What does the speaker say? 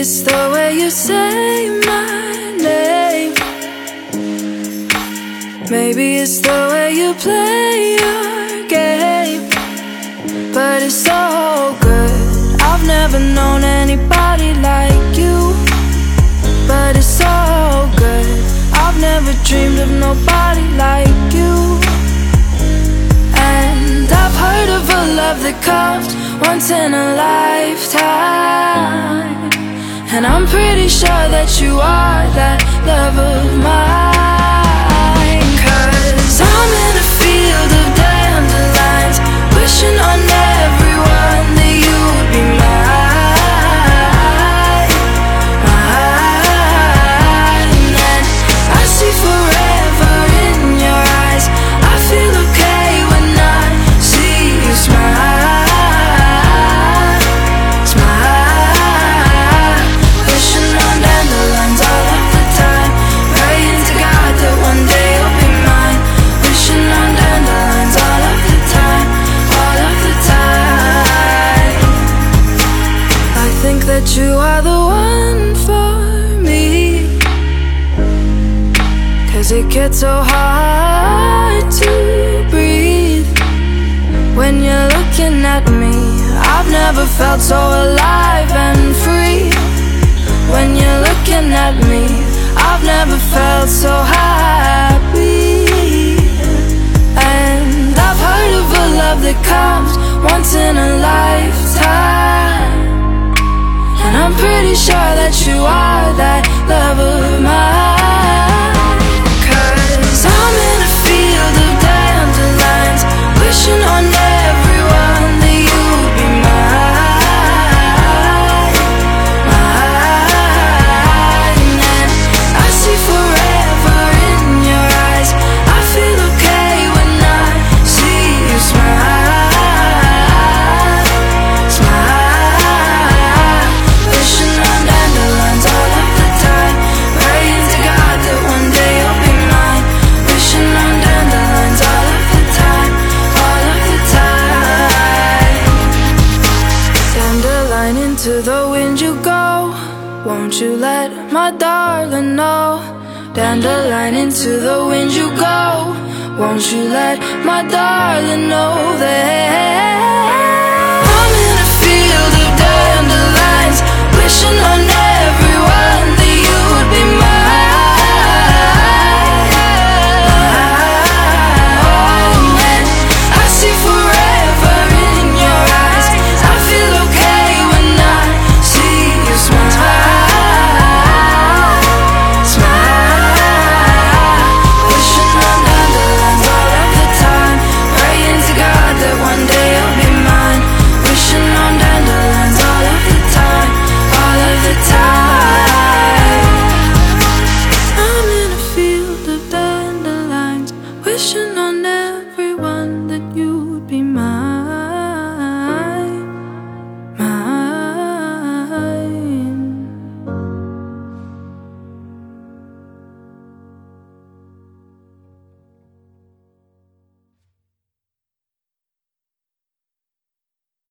It's the way you say my name. Maybe it's the way you play your game. But it's so good. I've never known anybody like you. But it's so good. I've never dreamed of nobody like you. And I've heard of a love that comes once in a lifetime. And I'm pretty sure that you are So hard to breathe when you're looking at me. I've never felt so alive and free. When you're looking at me, I've never felt so happy. And I've heard of a love that comes once in a lifetime. And I'm pretty sure that you are that love the wind you go. Won't you let my darling know? Dandelion into the wind you go. Won't you let my darling know that